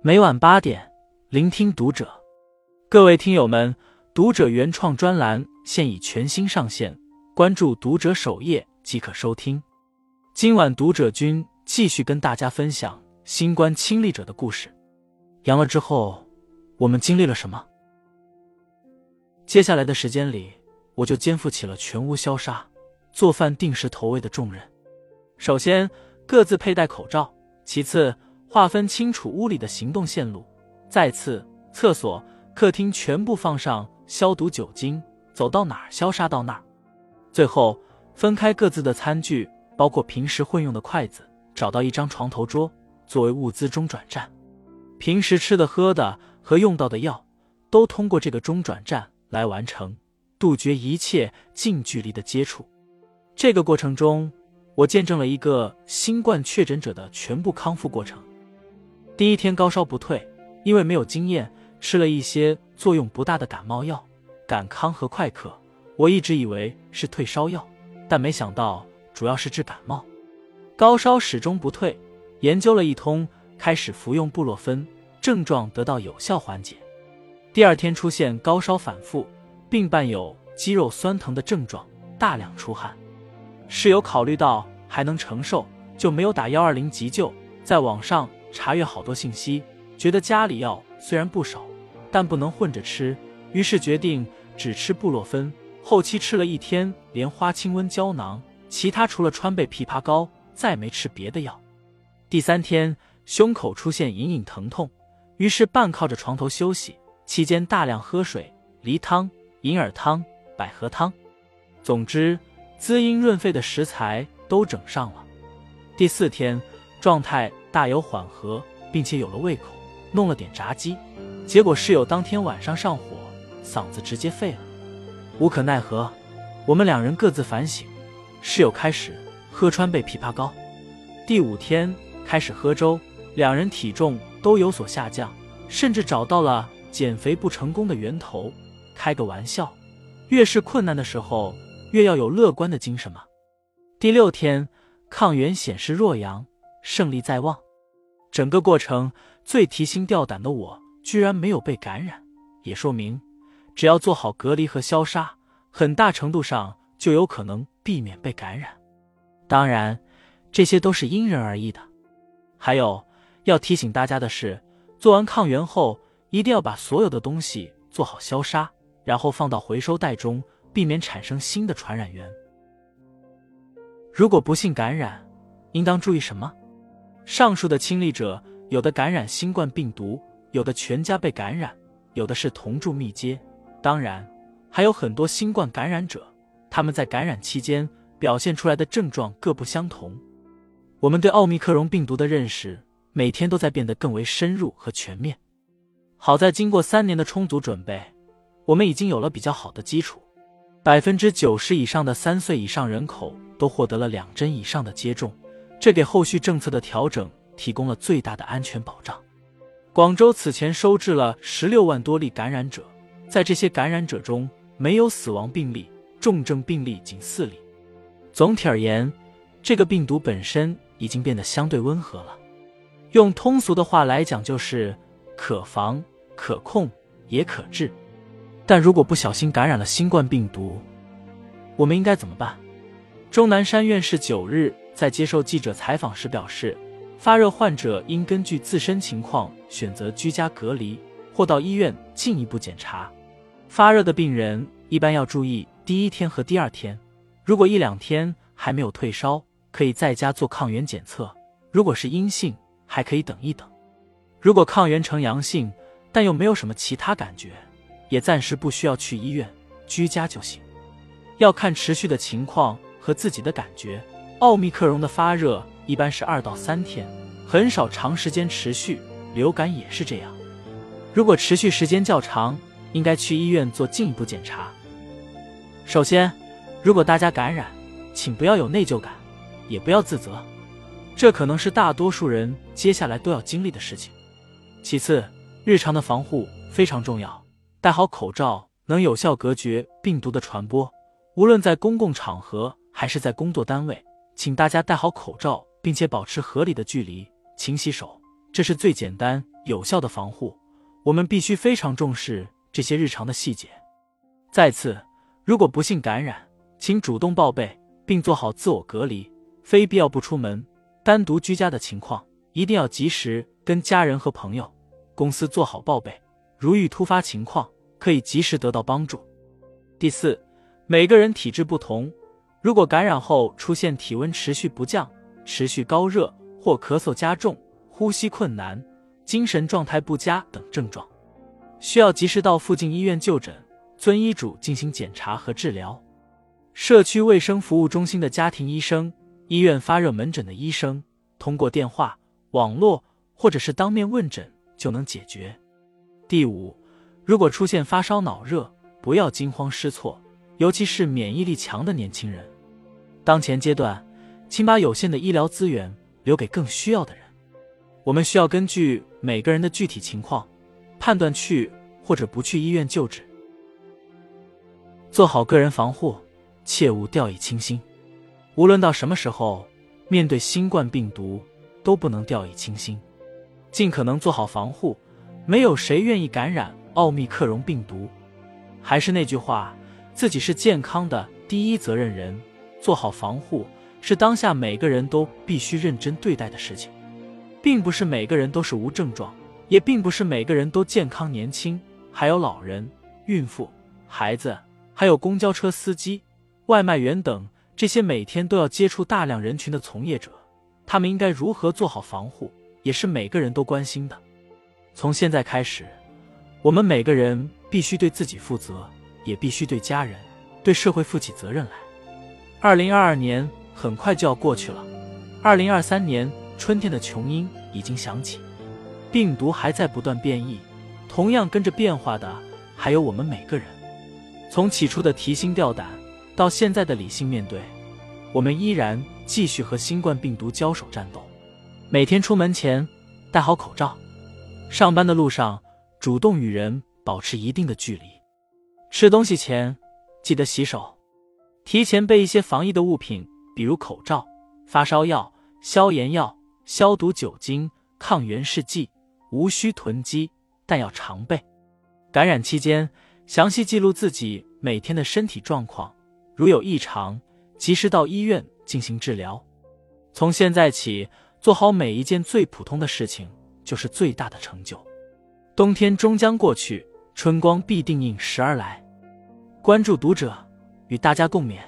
每晚八点，聆听读者。各位听友们，读者原创专栏现已全新上线，关注读者首页即可收听。今晚读者君继续跟大家分享新冠亲历者的故事。阳了之后，我们经历了什么？接下来的时间里，我就肩负起了全屋消杀、做饭、定时投喂的重任。首先，各自佩戴口罩；其次，划分清楚屋里的行动线路；再次，厕所、客厅全部放上消毒酒精，走到哪儿消杀到哪儿。最后，分开各自的餐具，包括平时混用的筷子，找到一张床头桌作为物资中转站。平时吃的、喝的和用到的药，都通过这个中转站来完成，杜绝一切近距离的接触。这个过程中，我见证了一个新冠确诊者的全部康复过程。第一天高烧不退，因为没有经验，吃了一些作用不大的感冒药，感康和快克。我一直以为是退烧药，但没想到主要是治感冒。高烧始终不退，研究了一通，开始服用布洛芬，症状得到有效缓解。第二天出现高烧反复，并伴有肌肉酸疼的症状，大量出汗。室友考虑到还能承受，就没有打幺二零急救，在网上。查阅好多信息，觉得家里药虽然不少，但不能混着吃，于是决定只吃布洛芬。后期吃了一天莲花清瘟胶囊，其他除了川贝枇杷膏，再没吃别的药。第三天胸口出现隐隐疼痛，于是半靠着床头休息，期间大量喝水，梨汤、银耳汤、百合汤，总之滋阴润肺的食材都整上了。第四天状态。大有缓和，并且有了胃口，弄了点炸鸡，结果室友当天晚上上火，嗓子直接废了。无可奈何，我们两人各自反省。室友开始喝川贝枇杷膏，第五天开始喝粥，两人体重都有所下降，甚至找到了减肥不成功的源头。开个玩笑，越是困难的时候，越要有乐观的精神嘛。第六天，抗原显示弱阳，胜利在望。整个过程最提心吊胆的我，居然没有被感染，也说明只要做好隔离和消杀，很大程度上就有可能避免被感染。当然，这些都是因人而异的。还有要提醒大家的是，做完抗原后，一定要把所有的东西做好消杀，然后放到回收袋中，避免产生新的传染源。如果不幸感染，应当注意什么？上述的亲历者，有的感染新冠病毒，有的全家被感染，有的是同住密接，当然还有很多新冠感染者，他们在感染期间表现出来的症状各不相同。我们对奥密克戎病毒的认识每天都在变得更为深入和全面。好在经过三年的充足准备，我们已经有了比较好的基础，百分之九十以上的三岁以上人口都获得了两针以上的接种。这给后续政策的调整提供了最大的安全保障。广州此前收治了十六万多例感染者，在这些感染者中没有死亡病例，重症病例仅四例。总体而言，这个病毒本身已经变得相对温和了。用通俗的话来讲，就是可防、可控也可治。但如果不小心感染了新冠病毒，我们应该怎么办？钟南山院士九日。在接受记者采访时表示，发热患者应根据自身情况选择居家隔离或到医院进一步检查。发热的病人一般要注意第一天和第二天，如果一两天还没有退烧，可以在家做抗原检测。如果是阴性，还可以等一等。如果抗原呈阳性，但又没有什么其他感觉，也暂时不需要去医院，居家就行。要看持续的情况和自己的感觉。奥密克戎的发热一般是二到三天，很少长时间持续。流感也是这样。如果持续时间较长，应该去医院做进一步检查。首先，如果大家感染，请不要有内疚感，也不要自责，这可能是大多数人接下来都要经历的事情。其次，日常的防护非常重要，戴好口罩能有效隔绝病毒的传播，无论在公共场合还是在工作单位。请大家戴好口罩，并且保持合理的距离，勤洗手，这是最简单有效的防护，我们必须非常重视这些日常的细节。再次，如果不幸感染，请主动报备，并做好自我隔离，非必要不出门，单独居家的情况，一定要及时跟家人和朋友、公司做好报备。如遇突发情况，可以及时得到帮助。第四，每个人体质不同，如果感染后出现体温持续不降、持续高热或咳嗽加重、呼吸困难、精神状态不佳等症状，需要及时到附近医院就诊，遵医嘱进行检查和治疗。社区卫生服务中心的家庭医生、医院发热门诊的医生，通过电话、网络或者是当面问诊就能解决。第五，如果出现发烧、脑热，不要惊慌失措，尤其是免疫力强的年轻人。当前阶段，请把有限的医疗资源留给更需要的人。我们需要根据每个人的具体情况，判断去或者不去医院救治。做好个人防护。切勿掉以轻心，无论到什么时候，面对新冠病毒都不能掉以轻心，尽可能做好防护。没有谁愿意感染奥密克戎病毒。还是那句话，自己是健康的第一责任人，做好防护是当下每个人都必须认真对待的事情。并不是每个人都是无症状，也并不是每个人都健康年轻，还有老人、孕妇、孩子，还有公交车司机。外卖员等这些每天都要接触大量人群的从业者，他们应该如何做好防护，也是每个人都关心的。从现在开始，我们每个人必须对自己负责，也必须对家人、对社会负起责任来。二零二二年很快就要过去了，二零二三年春天的琼音已经响起，病毒还在不断变异，同样跟着变化的还有我们每个人。从起初的提心吊胆。到现在的理性面对，我们依然继续和新冠病毒交手战斗。每天出门前戴好口罩，上班的路上主动与人保持一定的距离，吃东西前记得洗手，提前备一些防疫的物品，比如口罩、发烧药、消炎药、消毒酒精、抗原试剂，无需囤积，但要常备。感染期间，详细记录自己每天的身体状况。如有异常，及时到医院进行治疗。从现在起，做好每一件最普通的事情，就是最大的成就。冬天终将过去，春光必定应时而来。关注读者，与大家共勉。